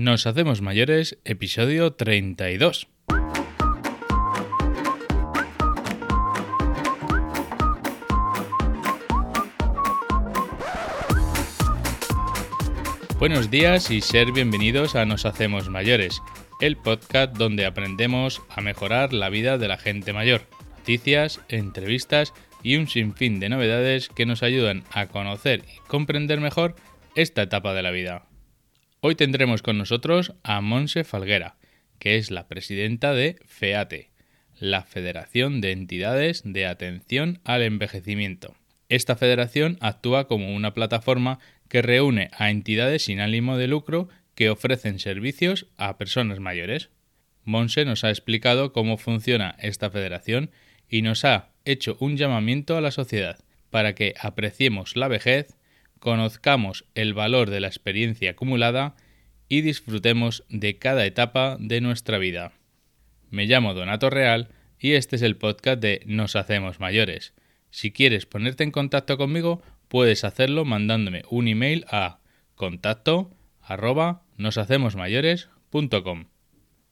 Nos hacemos mayores, episodio 32. Buenos días y ser bienvenidos a Nos Hacemos Mayores, el podcast donde aprendemos a mejorar la vida de la gente mayor. Noticias, entrevistas y un sinfín de novedades que nos ayudan a conocer y comprender mejor esta etapa de la vida. Hoy tendremos con nosotros a Monse Falguera, que es la presidenta de FEATE, la Federación de Entidades de Atención al Envejecimiento. Esta federación actúa como una plataforma que reúne a entidades sin ánimo de lucro que ofrecen servicios a personas mayores. Monse nos ha explicado cómo funciona esta federación y nos ha hecho un llamamiento a la sociedad para que apreciemos la vejez conozcamos el valor de la experiencia acumulada y disfrutemos de cada etapa de nuestra vida. Me llamo Donato Real y este es el podcast de Nos Hacemos Mayores. Si quieres ponerte en contacto conmigo, puedes hacerlo mandándome un email a contacto noshacemosmayores.com.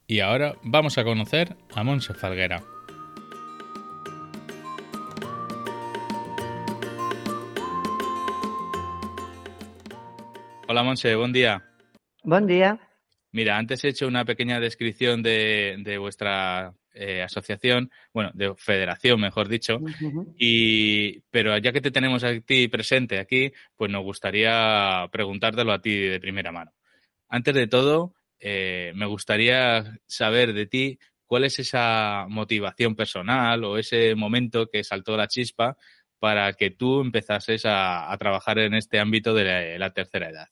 Y ahora vamos a conocer a Monse Falguera. Hola Monse, buen día. Buen día. Mira, antes he hecho una pequeña descripción de, vuestra eh, asociación, bueno, de federación, mejor dicho, y pero ya que te tenemos a ti presente aquí, pues nos gustaría preguntártelo a ti de primera mano. Antes de todo, eh, me gustaría saber de ti cuál es esa motivación personal o ese momento que saltó la chispa para que tú empezases a, trabajar en este ámbito de la tercera edad.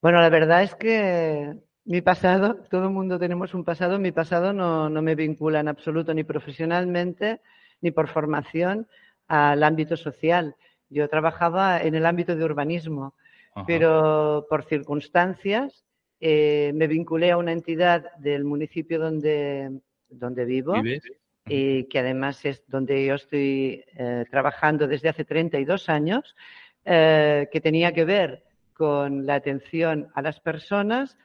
Bueno, la verdad es que mi pasado, todo el mundo tenemos un pasado, mi pasado no, me vincula en absoluto ni profesionalmente ni por formación al ámbito social. Yo trabajaba en el ámbito de urbanismo, pero por circunstancias eh, me vinculé a una entidad del municipio donde, donde vivo. Y que además es donde yo estoy eh, trabajando desde hace 32 años, eh, que tenía que ver con la atención a las personas.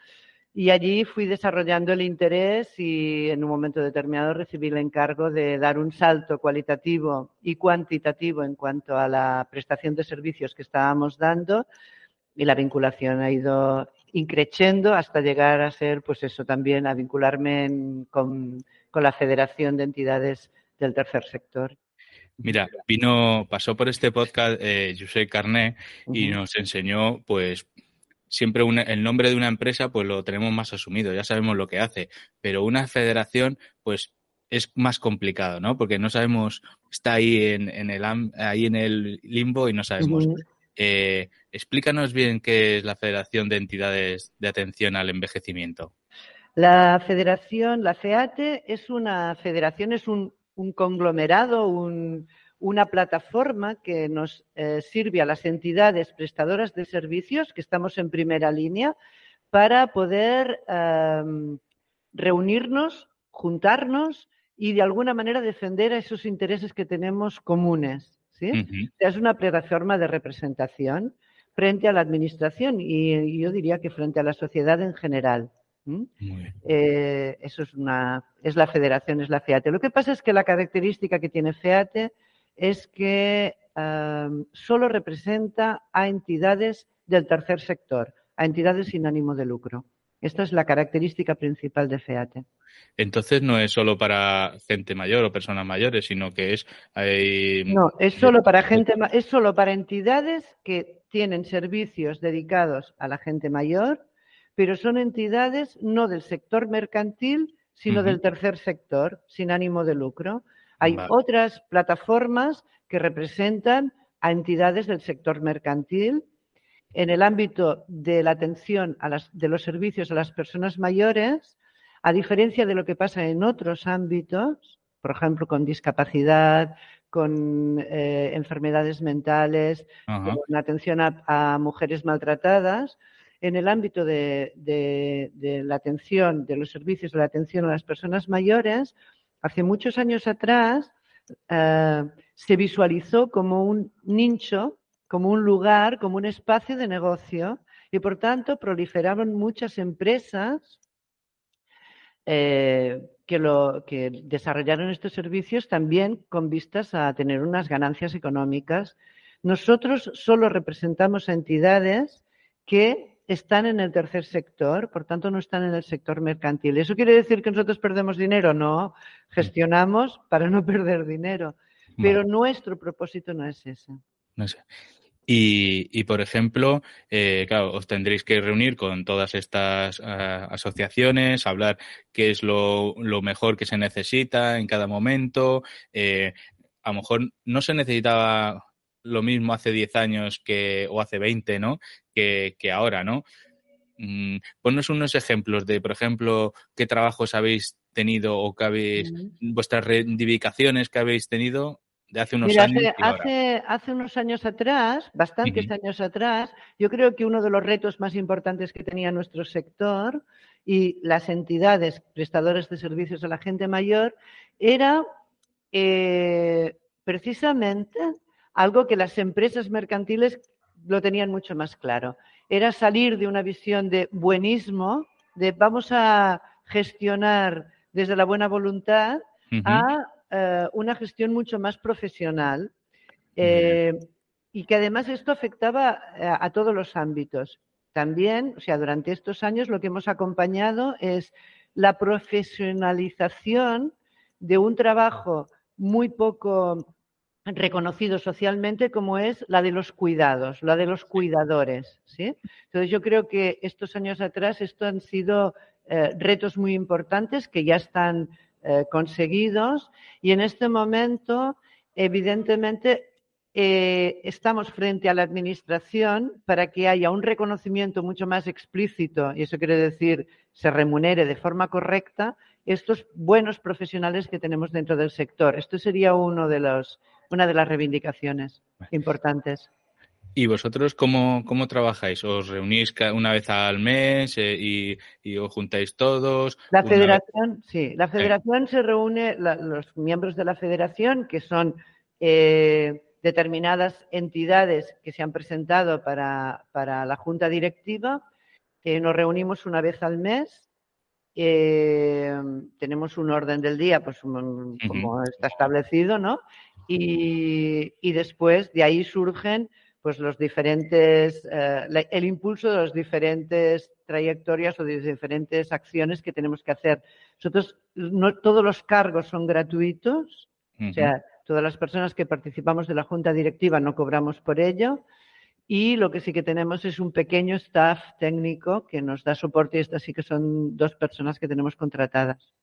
Y allí fui desarrollando el interés y en un momento determinado recibí el encargo de dar un salto cualitativo y cuantitativo en cuanto a la prestación de servicios que estábamos dando. Y la vinculación ha ido increciendo hasta llegar a ser, pues eso también, a vincularme con, con la Federación de Entidades del Tercer Sector. Mira, vino, pasó por este podcast eh, José Carné y nos enseñó, pues, siempre el nombre de una empresa, pues lo tenemos más asumido, ya sabemos lo que hace, pero una federación, pues, es más complicado, ¿no? Porque no sabemos, está ahí en, el, ahí en el limbo y no sabemos. Eh, explícanos bien qué es la Federación de Entidades de Atención al Envejecimiento. La federación, la FEATE, es una federación, es un un conglomerado, una plataforma que nos eh, sirve a las entidades prestadoras de servicios, que estamos en primera línea, para poder em, reunirnos, juntarnos y de alguna manera defender esos intereses que tenemos comunes. ¿sí? Es una plataforma de representación frente a la Administración y yo diría que frente a la sociedad en general. Eh, eso es una, es la federación, es la FEATE. Lo que pasa es que la característica que tiene FEATE es que solo representa a entidades del tercer sector, a entidades sin ánimo de lucro. Esta es la característica principal de FEATE. Entonces no es solo para gente mayor o personas mayores, sino que es no es solo para gente es solo para entidades que tienen servicios dedicados a la gente mayor pero son entidades no del sector mercantil, sino del tercer sector, sin ánimo de lucro. Hay otras plataformas que representan a entidades del sector mercantil. En el ámbito de la atención a las, de los servicios a las personas mayores, a diferencia de lo que pasa en otros ámbitos, por ejemplo, con discapacidad, con eh, enfermedades mentales, con atención a, mujeres maltratadas, en el ámbito de, la atención, de los servicios de la atención a las personas mayores, hace muchos años atrás eh, se visualizó como un nicho, como un lugar, como un espacio de negocio Y por tanto, proliferaron muchas empresas eh, que, que desarrollaron estos servicios también con vistas a tener unas ganancias económicas. Nosotros solo representamos a entidades que están en el tercer sector, por tanto no están en el sector mercantil. ¿Eso quiere decir que nosotros perdemos dinero? No, gestionamos para no perder dinero, pero nuestro propósito no es ese. No sé. Y, por ejemplo, eh, claro, os tendréis que reunir con todas estas ah, asociaciones, hablar qué es lo, mejor que se necesita en cada momento. Eh, a lo mejor no se necesitaba lo mismo hace 10 años que, o hace 20, ¿no? Que, ahora, ¿no? Mm, ponnos unos ejemplos de, por ejemplo, qué trabajos habéis tenido o qué habéis, vuestras reivindicaciones que habéis tenido de hace unos años. Hace, hace, unos años atrás, bastantes años atrás, yo creo que uno de los retos más importantes que tenía nuestro sector y las entidades prestadoras de servicios a la gente mayor era eh, precisamente algo que las empresas mercantiles lo tenían mucho más claro. Era salir de una visión de buenismo, de vamos a gestionar desde la buena voluntad, a eh, una gestión mucho más profesional eh, y que además esto afectaba eh, a, todos los ámbitos. También, o sea, durante estos años lo que hemos acompañado es la profesionalización de un trabajo muy poco reconocido socialmente como es la de los cuidados, la de los cuidadores. ¿sí? Entonces yo creo que estos años atrás esto han sido retos muy importantes que ya están eh, conseguidos y en este momento, evidentemente, eh, estamos frente a la Administración para que haya un reconocimiento mucho más explícito, y eso quiere decir se remunere de forma correcta, estos buenos profesionales que tenemos dentro del sector. Esto sería uno de los, una de las reivindicaciones importantes. ¿Y vosotros cómo, cómo trabajáis? ¿Os reunís una vez al mes eh, y, os juntáis todos? La federación, sí, la federación se reúne, los miembros de la federación, que son eh, determinadas entidades que se han presentado para, la junta directiva, eh, nos reunimos una vez al mes. tenemos un orden del día, pues como está establecido, ¿no? Y, y después de ahí surgen pues los diferentes, eh, el impulso de las diferentes trayectorias o de diferentes acciones que tenemos que hacer. Nosotros, no todos los cargos son gratuitos, o sea, todas las personas que participamos de la junta directiva no cobramos por ello. Y lo que sí que tenemos es un pequeño staff técnico que nos da soporte y estas sí que son dos personas que tenemos contratadas.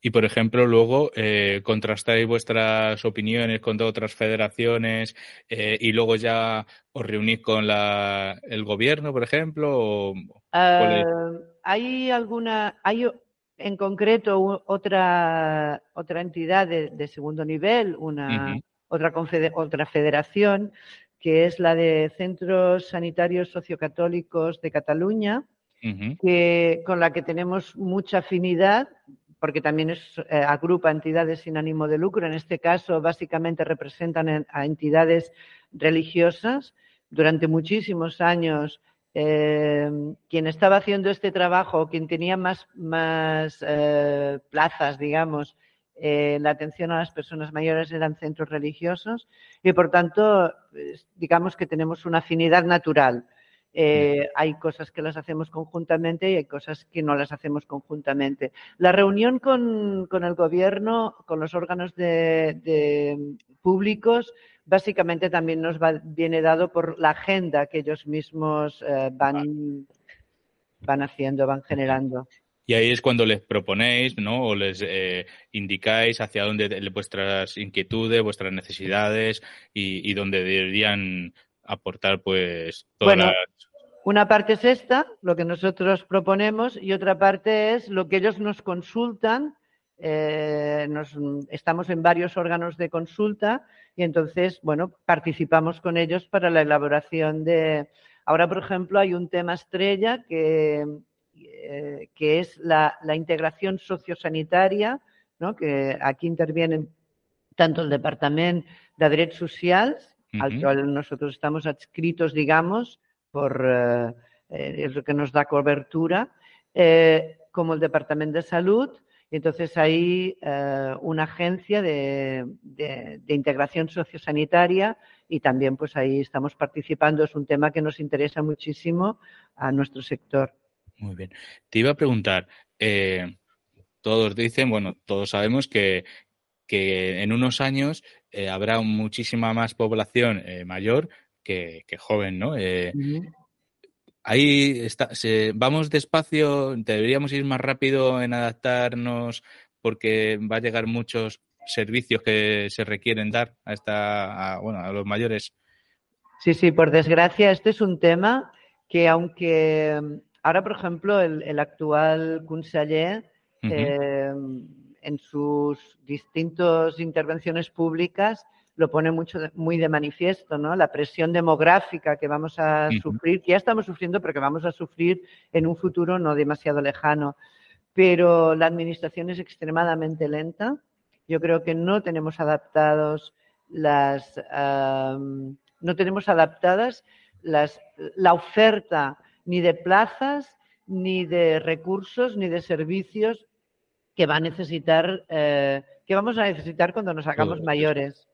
Y por ejemplo, luego eh, contrastáis vuestras opiniones con otras federaciones eh, y luego ya os reunís con la, el gobierno, por ejemplo. Ah, hay alguna, hay en concreto otra otra entidad de, segundo nivel, una otra otra federación que es la de Centros Sanitarios Sociocatólicos de Cataluña, que, con la que tenemos mucha afinidad porque también eh, agrupa entidades sin ánimo de lucro. En este caso, básicamente representan a entidades religiosas. Durante muchísimos años, eh, quien estaba haciendo este trabajo, quien tenía más, más eh, plazas, digamos, en la atención a las personas mayores eran centros religiosos y, por tanto, digamos que tenemos una afinidad natural. Eh, hay cosas que las hacemos conjuntamente y hay cosas que no las hacemos conjuntamente. La reunión con, el gobierno, con los órganos de, públicos, básicamente también nos viene dado por la agenda que ellos mismos eh, van, van haciendo, van generando. Y ahí es cuando les proponéis, ¿no? O les eh, indicáis hacia dónde vuestras inquietudes, vuestras necesidades y, y dónde deberían aportar pues todas bueno, Una parte es esta, lo que nosotros proponemos, y otra parte es lo que ellos nos consultan. Eh, nos, estamos en varios órganos de consulta y entonces, bueno, participamos con ellos para la elaboración de. Ahora, por ejemplo, hay un tema estrella que, eh, que es la, la, integración sociosanitaria, ¿no? que aquí intervienen tanto el Departamento de Al cual nosotros estamos adscritos, digamos, por, eh, eh, es lo que nos da cobertura, eh, como el Departamento de Salud. Y entonces hay eh, una agencia de, integración sociosanitaria y también pues ahí estamos participando. Es un tema que nos interesa muchísimo a nuestro sector. Muy bien. Te iba a preguntar, todos dicen, bueno, todos sabemos que, que en unos años habrá muchísima más población mayor que, joven, ¿no? ahí está, vamos despacio, deberíamos ir más rápido en adaptarnos porque va a llegar muchos servicios que se requieren dar a esta, bueno, a los mayores. Sí, sí, por desgracia, este es un tema que aunque ahora, por ejemplo, el, actual conseller eh, en sus distintas intervenciones públicas lo pone mucho muy de manifiesto, ¿no? La presión demográfica que vamos a sufrir, que ya estamos sufriendo, pero que vamos a sufrir en un futuro no demasiado lejano. Pero la administración es extremadamente lenta. Yo creo que no tenemos adaptados las no tenemos adaptadas las, la oferta ni de plazas, ni de recursos, ni de servicios que va a necesitar, eh, que vamos a necesitar cuando nos hagamos mayores.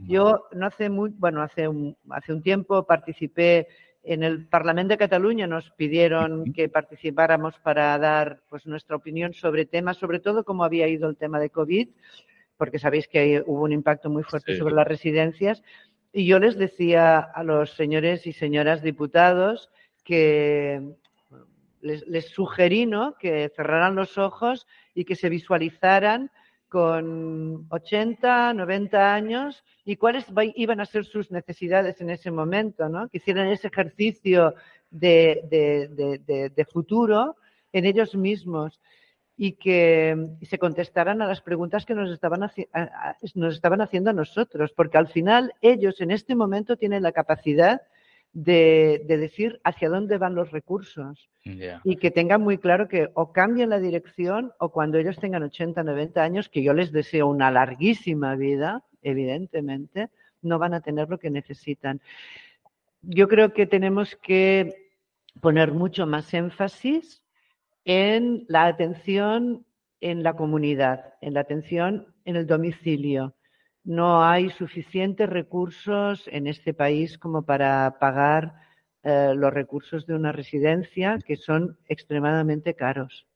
Yo no hace muy, bueno, hace un, hace un tiempo participé en el Parlamento de Cataluña, nos pidieron que participáramos para dar pues nuestra opinión sobre temas, sobre todo cómo había ido el tema de COVID, porque sabéis que hubo un impacto muy fuerte sobre las residencias. Y yo les decía a los señores y señoras diputados que les, les sugerí ¿no? que cerraran los ojos y que se visualizaran con 80, 90 años y cuáles iban a ser sus necesidades en ese momento, ¿no? Que hicieran ese ejercicio de, futuro en ellos mismos y que se contestaran a las preguntas que nos estaban, nos estaban haciendo a nosotros, porque al final ellos en este momento tienen la capacidad de, decir hacia dónde van los recursos y que tengan muy claro que o cambien la dirección o cuando ellos tengan 80, 90 años, que yo les deseo una larguísima vida, evidentemente, no van a tener lo que necesitan. Yo creo que tenemos que poner mucho más énfasis en la atención en la comunidad, en la atención en el domicilio no hay suficientes recursos en este país como para pagar eh, los recursos de una residencia que son extremadamente caros.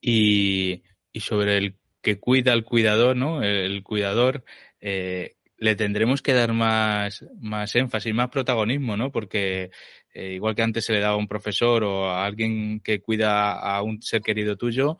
Y, sobre el que cuida al cuidador, ¿no? El cuidador, eh, le tendremos que dar más, más énfasis, más protagonismo, ¿no? Porque eh, igual que antes se le daba a un profesor o a alguien que cuida a un ser querido tuyo,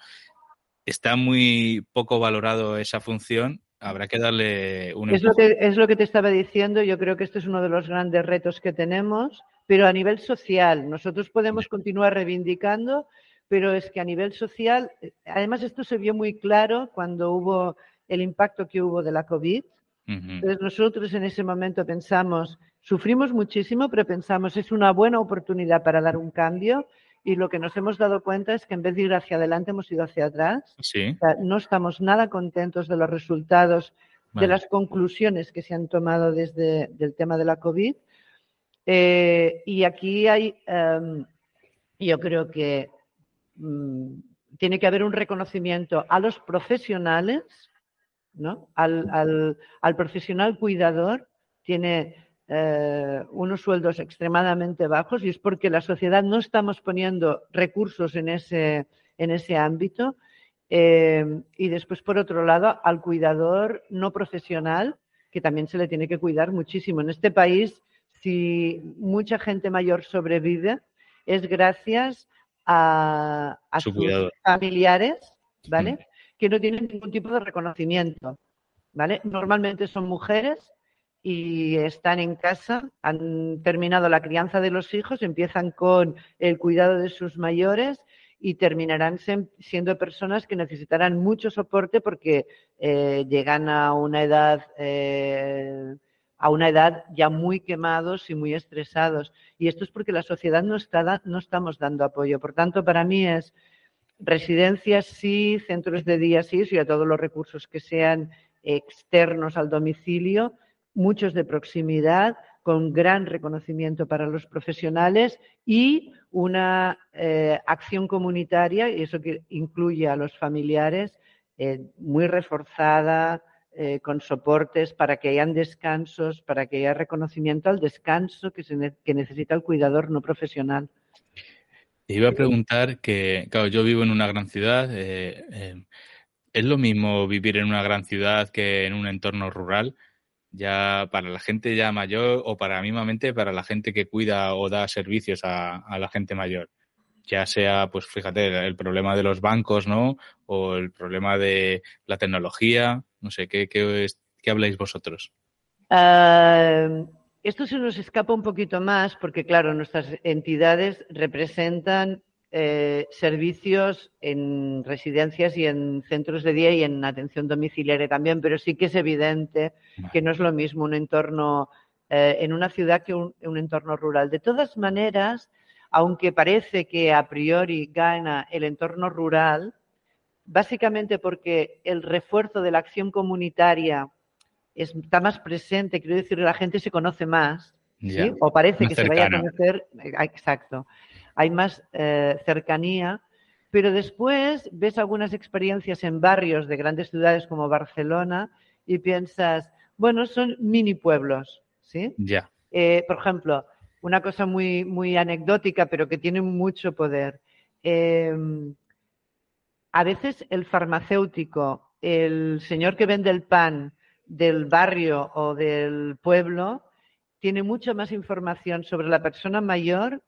está muy poco valorado esa función habrá que darle un es lo que, es lo que te estaba diciendo. Yo creo que este es uno de los grandes retos que tenemos, pero a nivel social. Nosotros podemos continuar reivindicando, pero es que a nivel social, además esto se vio muy claro cuando hubo el impacto que hubo de la COVID. Entonces nosotros en ese momento pensamos, sufrimos muchísimo, pero pensamos es una buena oportunidad para dar un cambio y lo que nos hemos dado cuenta es que en vez de ir hacia adelante hemos ido hacia atrás. no estamos nada contentos de los resultados, de las conclusiones que se han tomado desde el tema de la COVID. Eh, y aquí hay, em, yo creo que mm, tiene que haber un reconocimiento a los profesionales, ¿no? al, al, al profesional cuidador, tiene eh, unos sueldos extremadamente bajos y es porque la sociedad no estamos poniendo recursos en ese, en ese ámbito. Eh, y después, por otro lado, al cuidador no profesional, que también se le tiene que cuidar muchísimo. En este país, si mucha gente mayor sobrevive, es gracias a, sus familiares, ¿vale? Que no tienen ningún tipo de reconocimiento, ¿vale? Normalmente son mujeres y están en casa, han terminado la crianza de los hijos, empiezan con el cuidado de sus mayores y terminarán siendo personas que necesitarán mucho soporte porque eh, llegan a una edad eh, a una edad ya muy quemados y muy estresados. Y esto es porque la sociedad no está no estamos dando apoyo. Por tanto para mí es residencias sí centros de día sí y a todos los recursos que sean externos al domicilio muchos de proximidad, con gran reconocimiento para los profesionales y una eh, acción comunitaria, y eso que incluye a los familiares, eh, muy reforzada, eh, con soportes para que hayan descansos, para que haya reconocimiento al descanso que, se que necesita el cuidador no profesional. Iba a preguntar que, claro, yo vivo en una gran ciudad. ¿Es lo mismo vivir en una gran ciudad que en un entorno rural? Ya para la gente ya mayor o para mismamente para la gente que cuida o da servicios a, la gente mayor. Ya sea, pues fíjate, el problema de los bancos, ¿no? O el problema de la tecnología. No sé, ¿qué, qué, qué habláis vosotros? Uh, esto se nos escapa un poquito más porque, claro, nuestras entidades representan eh, servicios en residencias y en centros de día y en atención domiciliaria también, pero sí que es evidente que no es lo mismo un entorno eh, en una ciudad que un, entorno rural. De todas maneras, aunque parece que a priori gana el entorno rural, básicamente porque el refuerzo de la acción comunitaria está más presente, quiero decir, la gente se conoce más, o parece que se vaya a conocer, eh, exacto hay más eh, cercanía, pero después ves algunas experiencias en barrios de grandes ciudades como Barcelona y piensas, bueno, son mini pueblos, ¿sí? Ya. Eh, por ejemplo, una cosa muy, muy anecdótica, pero que tiene mucho poder. Em, a veces el farmacéutico, el señor que vende el pan del barrio o del pueblo, tiene mucha más información sobre la persona mayor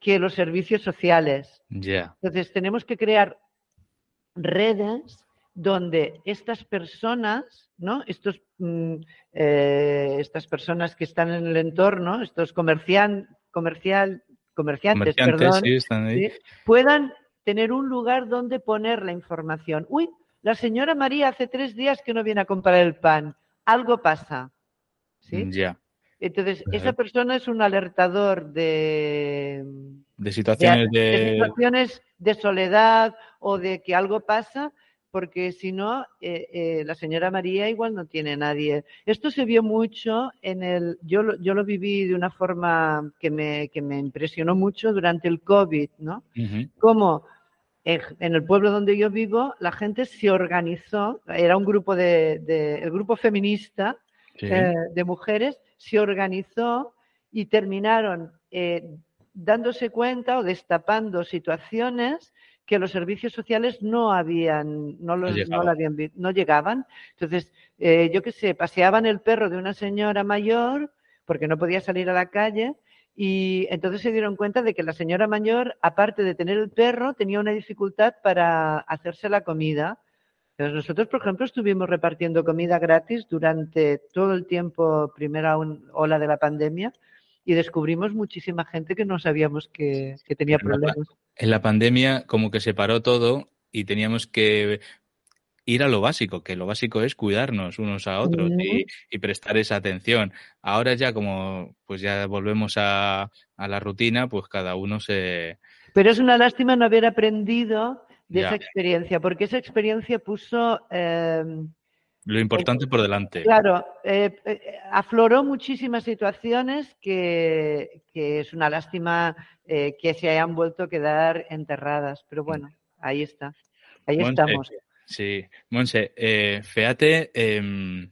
que los servicios sociales. Entonces, tenemos que crear redes donde estas personas, ¿no? Estos, mm, eh, estas personas que están en el entorno, estos comercian, comercial, comerciantes, perdón, puedan tener un lugar donde poner la información. Uy, la señora María hace tres días que no viene a comprar el pan. Algo pasa. ¿sí? Ya. Entonces, esa persona es un alertador de, de situaciones de, situaciones de soledad o de que algo pasa, porque si no, eh, eh, la señora María igual no tiene nadie. Esto se vio mucho en el, yo lo, yo lo viví de una forma que me, que me impresionó mucho durante el COVID, ¿no? Como en, el pueblo donde yo vivo, la gente se organizó, era un grupo de, de el grupo feminista eh, de mujeres, se organizó y terminaron eh, dándose cuenta o destapando situaciones que los servicios sociales no habían, no, los, no, llegaban. Entonces, eh, yo qué sé, paseaban el perro de una señora mayor porque no podía salir a la calle y entonces se dieron cuenta de que la señora mayor, aparte de tener el perro, tenía una dificultad para hacerse la comida nosotros, por ejemplo, estuvimos repartiendo comida gratis durante todo el tiempo, primera ola de la pandemia, y descubrimos muchísima gente que no sabíamos que, tenía problemas. en la pandemia como que se paró todo y teníamos que ir a lo básico, que lo básico es cuidarnos unos a otros y, prestar esa atención. Ahora ya como pues ya volvemos a, a la rutina, pues cada uno se... Pero es una lástima no haber aprendido de esa experiencia, porque esa experiencia puso... Em, lo importante por delante. Claro, eh, eh, afloró muchísimas situaciones que, es una lástima eh, que se hayan vuelto a quedar enterradas, pero bueno, ahí está, ahí estamos. Sí, Monse, FEATE em,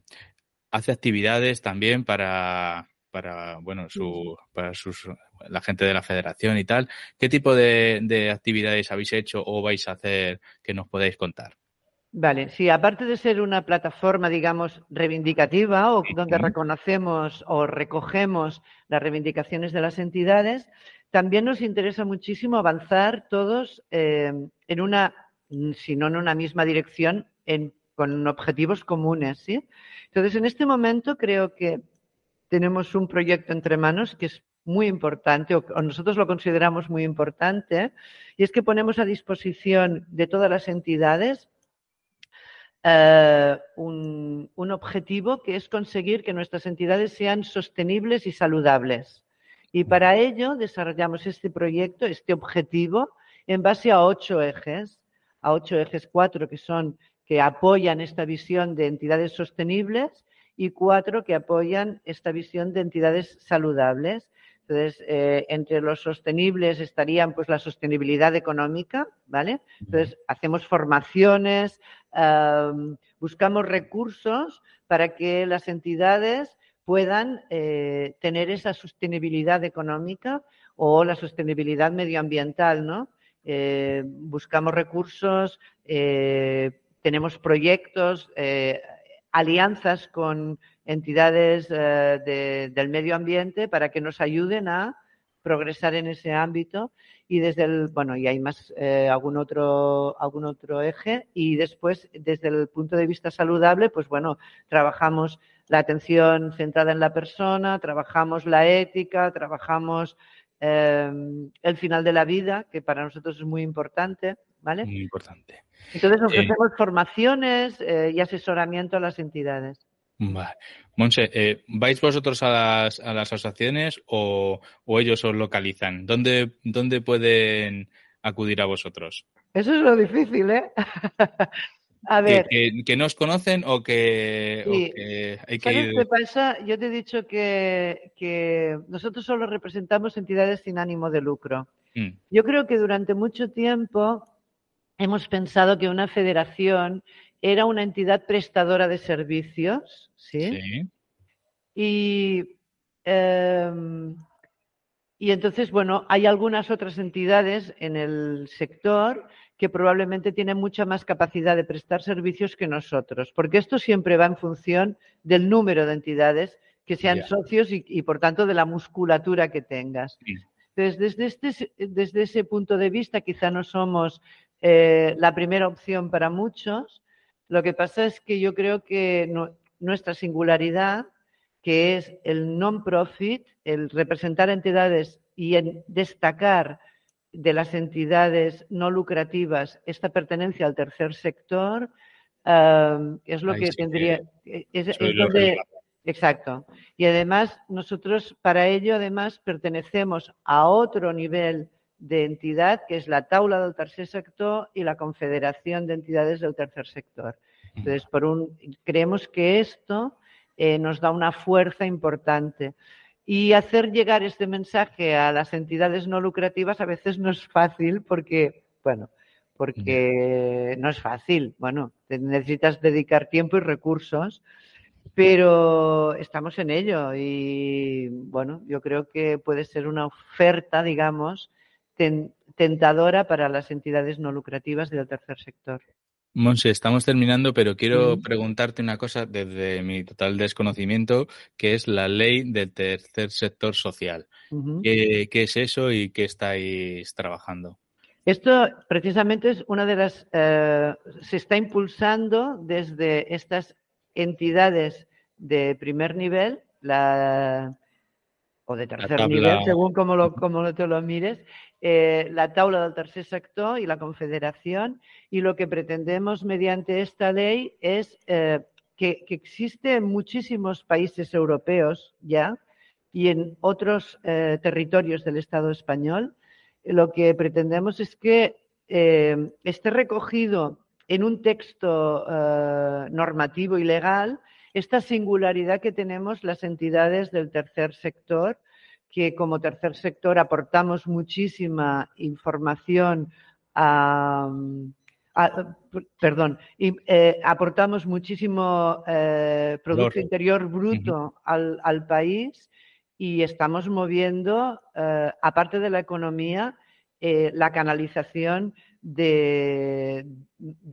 hace actividades también para, para bueno, su, para sus, la gente de la federación y tal. ¿Qué tipo de, actividades habéis hecho o vais a hacer que nos podáis contar? Vale, sí, aparte de ser una plataforma, digamos, reivindicativa o donde reconocemos o recogemos las reivindicaciones de las entidades, también nos interesa muchísimo avanzar todos eh, en una, si no en una misma dirección, en, con objetivos comunes, ¿sí? Entonces, en este momento creo que tenemos un proyecto entre manos que es muy importante, o, nosotros lo consideramos muy importante, y es que ponemos a disposición de todas las entidades eh, un, objetivo que es conseguir que nuestras entidades sean sostenibles y saludables. Y para ello desarrollamos este proyecto, este objetivo, en base a ocho ejes, a ocho ejes cuatro que son que apoyan esta visión de entidades sostenibles y cuatro que apoyan esta visión de entidades saludables. Entonces, eh, entre los sostenibles estarían pues la sostenibilidad económica, ¿vale? Entonces, hacemos formaciones, buscamos recursos para que las entidades puedan eh, tener esa sostenibilidad económica o la sostenibilidad medioambiental, ¿no? Eh, buscamos recursos, tenemos proyectos, alianzas con entidades eh, del medio ambiente para que nos ayuden a progresar en ese ámbito. Y desde el bueno y hay más eh, algún otro algún otro eje. Y después desde el punto de vista saludable pues bueno trabajamos la atención centrada en la persona trabajamos la ética trabajamos eh, el final de la vida que para nosotros es muy importante vale muy importante entonces ofrecemos formaciones y asesoramiento a las entidades Vale. Monse, eh, ¿vais vosotros a las, a las asociaciones o, ellos os localizan? ¿Dónde, ¿Dónde pueden acudir a vosotros? Eso es lo difícil, ¿eh? a ver. ¿Que, no os conocen o que, hay que ir... qué pasa? Yo te he dicho que, que, nosotros solo representamos entidades sin ánimo de lucro. Mm. Yo creo que durante mucho tiempo hemos pensado que una federación era una entidad prestadora de servicios, ¿sí? Y, em, y entonces, bueno, hay algunas otras entidades en el sector que probablemente tienen mucha más capacidad de prestar servicios que nosotros, porque esto siempre va en función del número de entidades que sean socios y, por tanto, de la musculatura que tengas. Entonces, desde, este, desde ese punto de vista, quizá no somos eh, la primera opción para muchos, lo que pasa es que yo creo que nuestra singularidad, que es el non-profit, el representar entidades y destacar de las entidades no lucrativas esta pertenencia al tercer sector, es lo que tendría. Es, exacto. Y además, nosotros para ello, además, pertenecemos a otro nivel de entidad, que es la Taula del Tercer Sector y la Confederación de Entidades del Tercer Sector. Entonces, por un, creemos que esto eh, nos da una fuerza importante. Y hacer llegar este mensaje a las entidades no lucrativas a veces no es fácil porque, bueno, porque no es fácil. Bueno, necesitas dedicar tiempo y recursos, pero estamos en ello y, bueno, yo creo que puede ser una oferta, digamos, tentadora para las entidades no lucrativas del tercer sector. Monse, estamos terminando, pero quiero preguntarte una cosa desde mi total desconocimiento, que es la ley del tercer sector social. ¿Qué, es eso y qué estáis trabajando? Esto precisamente es una de las... Eh, se está impulsando desde estas entidades de primer nivel, la, o de tercer nivel, según como, lo, como te lo mires, eh, la taula del tercer sector y la confederación y lo que pretendemos mediante esta ley es eh, que, existe en muchísimos países europeos ya y en otros eh, territorios del Estado español. Lo que pretendemos es que esté recogido en un texto normativo y legal esta singularidad que tenemos las entidades del tercer sector que como tercer sector aportamos muchísima información perdón, eh, aportamos muchísimo eh, Producto Interior Bruto al, país y estamos moviendo, eh, aparte de la economía, la canalización de,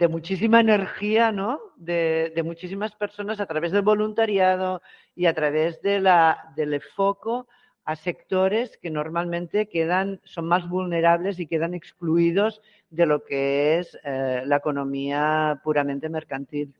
muchísima energía, ¿no? De, de, muchísimas personas a través del voluntariado y a través de la, del foco a sectores que normalmente quedan, son más vulnerables y quedan excluidos de lo que es eh, la economía puramente mercantil.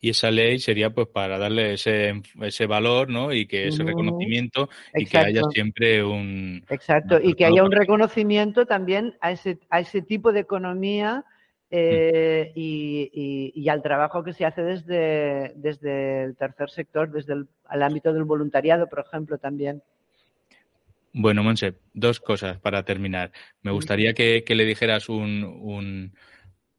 Y esa ley sería pues para darle ese, ese valor, ¿no? Y que ese reconocimiento y que haya siempre un... Exacto, y que haya un reconocimiento también a ese, a ese tipo de economía eh, y, y, al trabajo que se hace desde, desde el tercer sector, desde el ámbito del voluntariado, por ejemplo, también. Bueno, Monse, dos cosas para terminar. Me gustaría que, le dijeras un, un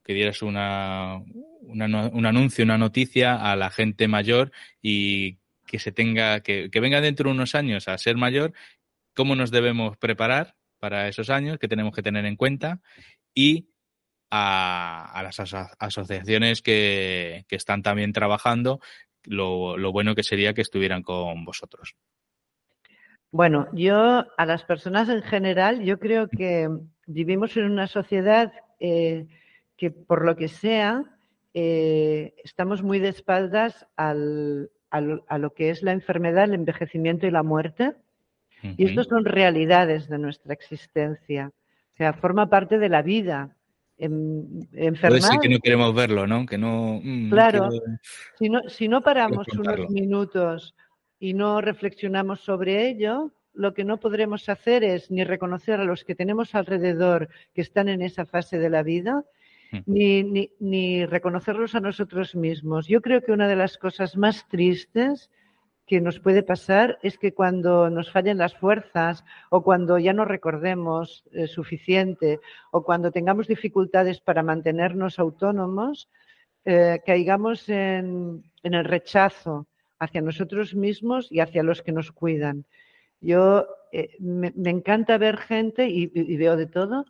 que dieras una, un anuncio, una noticia a la gente mayor y que se tenga, que, que venga dentro de unos años a ser mayor, cómo nos debemos preparar para esos años, qué tenemos que tener en cuenta y a, las asociaciones que, están también trabajando, lo, lo bueno que sería que estuvieran con vosotros. Bueno, yo a las personas en general, yo creo que vivimos en una sociedad eh, que por lo que sea, eh, estamos muy de espaldas al, a lo que es la enfermedad, el envejecimiento y la muerte. Y estos son realidades de nuestra existencia. O sea, forma parte de la vida. enfermar. Puede que no queremos verlo, ¿no? Que no. Mm, claro. si, no, si no paramos unos minutos y no reflexionamos sobre ello, lo que no podremos hacer es ni reconocer a los que tenemos alrededor que están en esa fase de la vida ni, ni, reconocerlos a nosotros mismos. Yo creo que una de las cosas más tristes que nos puede pasar es que cuando nos fallen las fuerzas o cuando ya no recordemos eh, suficiente o cuando tengamos dificultades para mantenernos autónomos, eh, caigamos en, el rechazo hacia nosotros mismos y hacia los que nos cuidan. Yo eh, me, encanta ver gente y, veo de todo,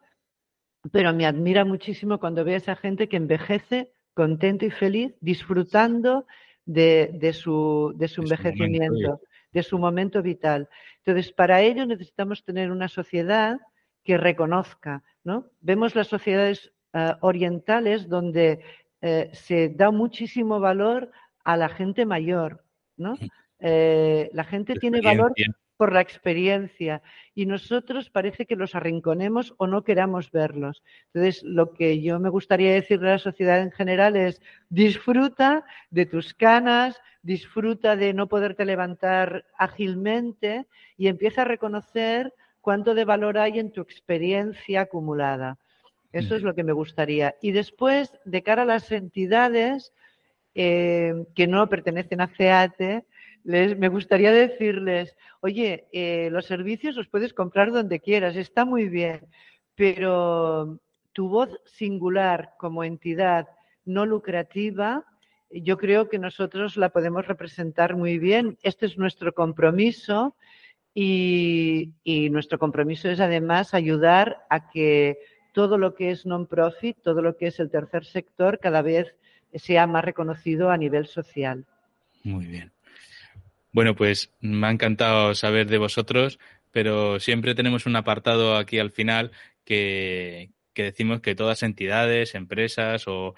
pero me admira muchísimo cuando veo a esa gente que envejece contento y feliz, disfrutando de, su, de su envejecimiento, de su momento vital. Entonces, para ello necesitamos tener una sociedad que reconozca, ¿no? Vemos las sociedades eh, orientales donde eh, se da muchísimo valor a la gente mayor, ¿no? Eh, la gente tiene valor por la experiencia y nosotros parece que los arrinconemos o no queramos verlos. Entonces, lo que yo me gustaría decirle a la sociedad en general es disfruta de tus canas, disfruta de no poderte levantar ágilmente y empieza a reconocer cuánto de valor hay en tu experiencia acumulada. Eso es lo que me gustaría. Y después, de cara a las entidades eh, que no pertenecen a CEATE, me gustaría decirles, oye, eh, los servicios los puedes comprar donde quieras, está muy bien, pero tu voz singular como entidad no lucrativa, yo creo que nosotros la podemos representar muy bien. Este es nuestro compromiso y, y nuestro compromiso es además ayudar a que todo lo que es non-profit, todo lo que es el tercer sector, cada vez sea más reconocido a nivel social. Muy bien. Bueno, pues me ha encantado saber de vosotros, pero siempre tenemos un apartado aquí al final que, decimos que todas entidades, empresas o,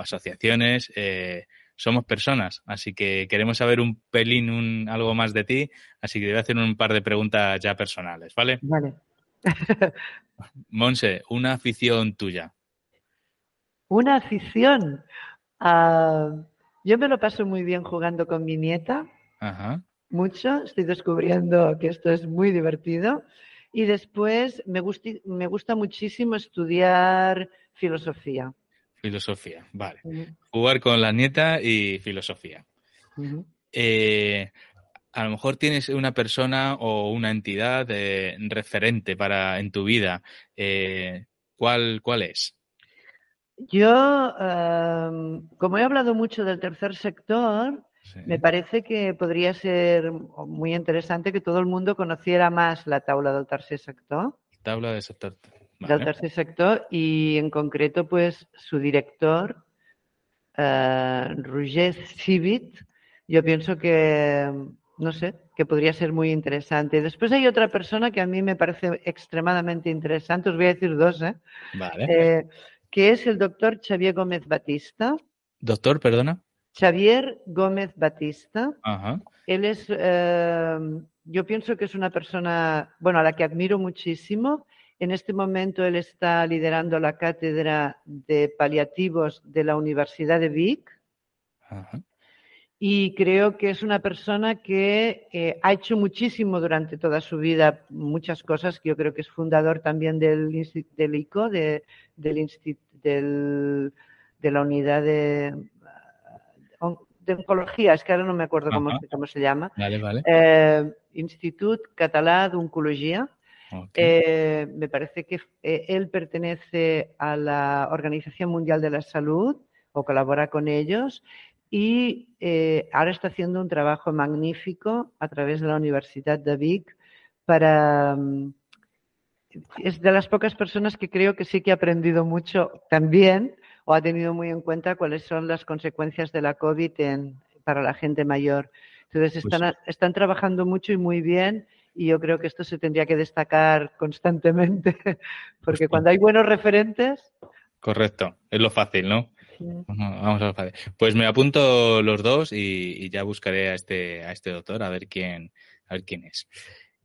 asociaciones eh, somos personas. Así que queremos saber un pelín, un, algo más de ti. Así que te voy a hacer un par de preguntas ya personales, ¿vale? Vale. Monse, una afición tuya. Una afición. Ah, yo me lo paso muy bien jugando con mi nieta. Mucho, estoy descubriendo que esto es muy divertido. Y después me, me gusta muchísimo estudiar filosofía. Filosofía, vale. Jugar con la nieta y filosofía. Eh, a lo mejor tienes una persona o una entidad eh, referente para en tu vida. Eh, ¿cuál, ¿Cuál es? Yo, em, como he hablado mucho del tercer sector, me parece que podría ser muy interesante que todo el mundo conociera más la tabla del tercer sector. Tabla del sector. Del tercer sector y en concreto pues su director, eh, Roger Civit, yo pienso que, no sé, que podría ser muy interesante. Después hay otra persona que a mí me parece extremadamente interesante, os voy a decir dos, ¿eh? Vale. Eh, que es el doctor Xavier Gómez Batista. Doctor, perdona. Xavier Gómez Batista. Él es, em, yo pienso que es una persona, bueno, a la que admiro muchísimo. En este momento él está liderando la cátedra de paliativos de la Universidad de Vic. Y creo que es una persona que eh, ha hecho muchísimo durante toda su vida, muchas cosas, que yo creo que es fundador también del, del ICO, de, del, del, de la unidad de de oncología, es que ahora no me acuerdo cómo, se llama. Vale, vale. Eh, Institut Català d'Oncologia. Eh, me parece que eh, él pertenece a la Organización Mundial de la Salud o colabora con ellos, y eh, ahora está haciendo un trabajo magnífico a través de la Universidad de Vic para... Mm, es de las pocas personas que creo que sí que ha aprendido mucho también o ha tenido muy en cuenta cuáles son las consecuencias de la COVID en, para la gente mayor. Entonces pues están, están trabajando mucho y muy bien y yo creo que esto se tendría que destacar constantemente porque pues cuando hay buenos referentes... Correcto, es lo fácil, ¿no? Vamos a lo fácil. Pues me apunto los dos y, ya buscaré a este, a este doctor a ver quién, a ver quién es.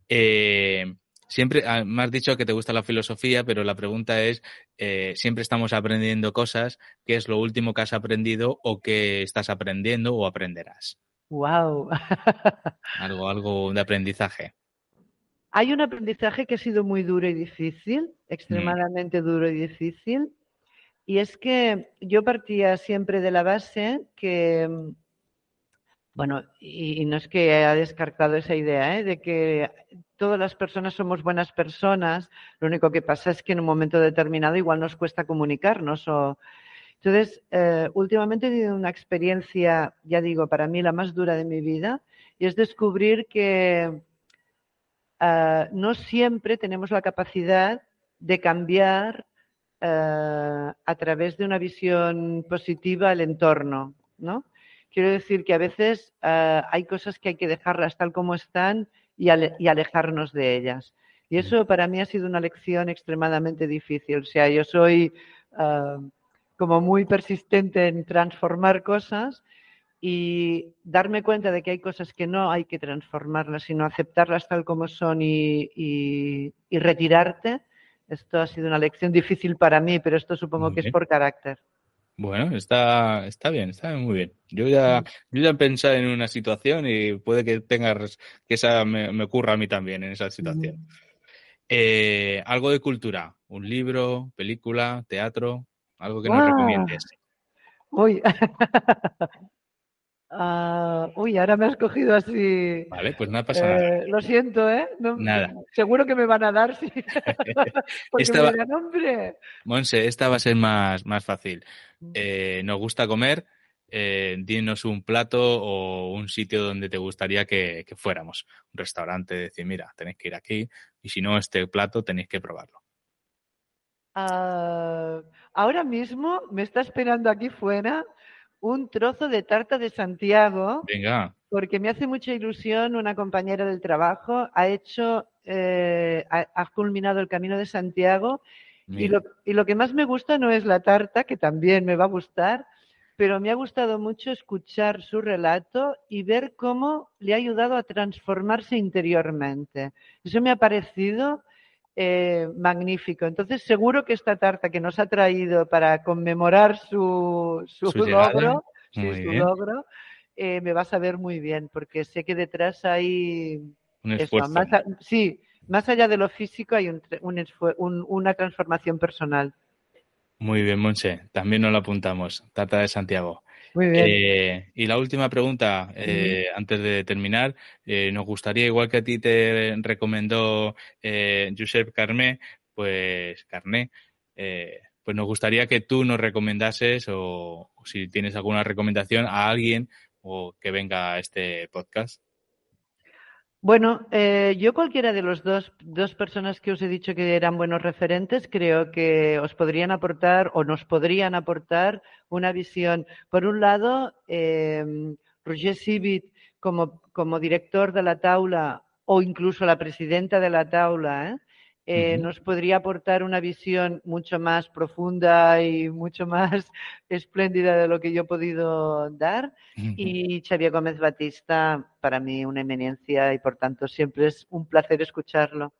Eh, siempre ah, me has dicho que te gusta la filosofía, pero la pregunta es, eh, siempre estamos aprendiendo cosas, ¿qué es lo último que has aprendido o que estás aprendiendo o aprenderás? Wow. algo, algo de aprendizaje. Hay un aprendizaje que ha sido muy duro y difícil, mm. extremadamente duro y difícil, y es que yo partía siempre de la base que, bueno, y, no es que haya descartado esa idea, ¿eh? de que todas las personas somos buenas personas, lo único que pasa es que en un momento determinado igual nos cuesta comunicarnos. Entonces, eh, últimamente he tenido una experiencia, ya digo, para mí la más dura de mi vida, y es descubrir que eh, no siempre tenemos la capacidad de cambiar eh, a través de una visión positiva el entorno, ¿no? Quiero decir que a veces eh, hay cosas que hay que dejarlas tal como están y, alejarnos de ellas. Y eso para mí ha sido una lección extremadamente difícil. O sea, yo soy eh, como muy persistente en transformar cosas y darme cuenta de que hay cosas que no hay que transformarlas, sino aceptarlas tal como son y retirarte esto ha sido una lección difícil para mí, pero esto supongo que es por carácter. Bueno, está, está bien, está muy bien. Yo ya, yo ya he pensado en una situación y puede que tengas que esa me, ocurra a mí también en esa situación. Eh, algo de cultura, un libro, película, teatro, algo que nos recomiendes. Uy, Ah, uy, ahora me has cogido así. Vale, pues nada pasa nada. Eh, lo siento, ¿eh? nada. Seguro que me van a dar, sí. Porque esta va... Monse, esta va a ser más, más fácil. Mm. Eh, nos gusta comer. Eh, dinos un plato o un sitio donde te gustaría que, fuéramos. Un restaurante, decir, mira, tenéis que ir aquí y si no, este plato tenéis que probarlo. Ah, ahora mismo me está esperando aquí fuera un trozo de tarta de Santiago. Venga. Porque me hace mucha ilusión una compañera del trabajo, ha hecho, eh, ha, culminado el camino de Santiago y lo, y lo, que más me gusta no es la tarta, que también me va a gustar, pero me ha gustado mucho escuchar su relato y ver cómo le ha ayudado a transformarse interiormente. Eso me ha parecido eh, magnífico. Entonces, seguro que esta tarta que nos ha traído para conmemorar su, su, logro, su logro eh, me va a saber muy bien, porque sé que detrás hay... más, sí, más allá de lo físico hay un, un, una transformación personal. Muy bien, Monse. También nos lo apuntamos. Tarta de Santiago. Muy bien. Eh, y la última pregunta, eh, antes de terminar, eh, nos gustaría, igual que a ti te recomendó Josep Carmé, pues Carné, pues nos gustaría que tú nos recomendases o, si tienes alguna recomendación a alguien o que venga a este podcast. Bueno, eh, yo cualquiera de los dos, dos personas que os he dicho que eran buenos referentes, creo que os podrían aportar o nos podrían aportar una visión. Por un lado, eh, Roger Sibit como, como director de la taula o incluso la presidenta de la taula, ¿eh? Eh, nos podría aportar una visión mucho más profunda y mucho más espléndida de lo que yo he podido dar. Y Xavier Gómez Batista, para mí, una eminencia y por tanto siempre es un placer escucharlo.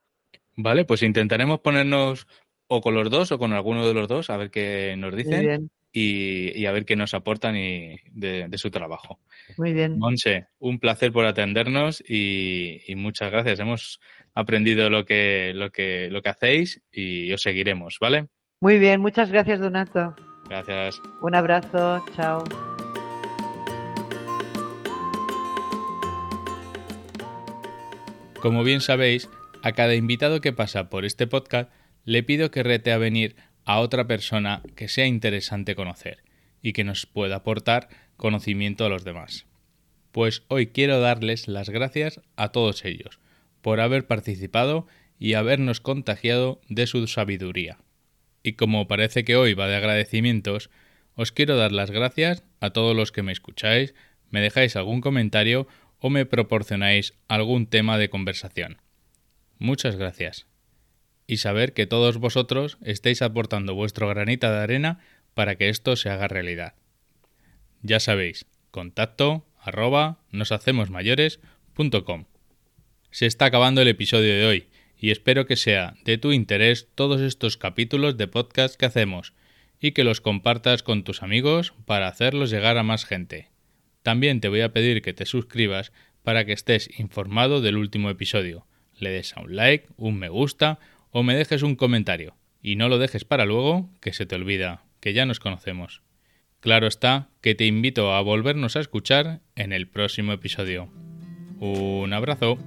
Vale, pues intentaremos ponernos o con los dos o con alguno de los dos a ver qué nos dicen y, a ver qué nos aportan y de, su trabajo. Muy bien. Monse, un placer por atendernos y, y muchas gracias. Hemos aprendido lo que, lo que, lo que hacéis y os seguiremos, ¿vale? Muy bien, muchas gracias, Donato. Gracias. Un abrazo, chao. Como bien sabéis, a cada invitado que pasa por este podcast le pido que rete a venir a otra persona que sea interesante conocer y que nos pueda aportar conocimiento a los demás. Pues hoy quiero darles las gracias a todos ellos por haber participado y habernos contagiado de su sabiduría. Y como parece que hoy va de agradecimientos, os quiero dar las gracias a todos los que me escucháis, me dejáis algún comentario o me proporcionáis algún tema de conversación. Muchas gracias. Y saber que todos vosotros estáis aportando vuestro granita de arena para que esto se haga realidad. Ya sabéis, contacto arroba noshacemosmayores.com. Se está acabando el episodio de hoy y espero que sea de tu interés todos estos capítulos de podcast que hacemos y que los compartas con tus amigos para hacerlos llegar a más gente. También te voy a pedir que te suscribas para que estés informado del último episodio. Le des a un like, un me gusta o me dejes un comentario. Y no lo dejes para luego, que se te olvida, que ya nos conocemos. Claro está que te invito a volvernos a escuchar en el próximo episodio. Un abrazo.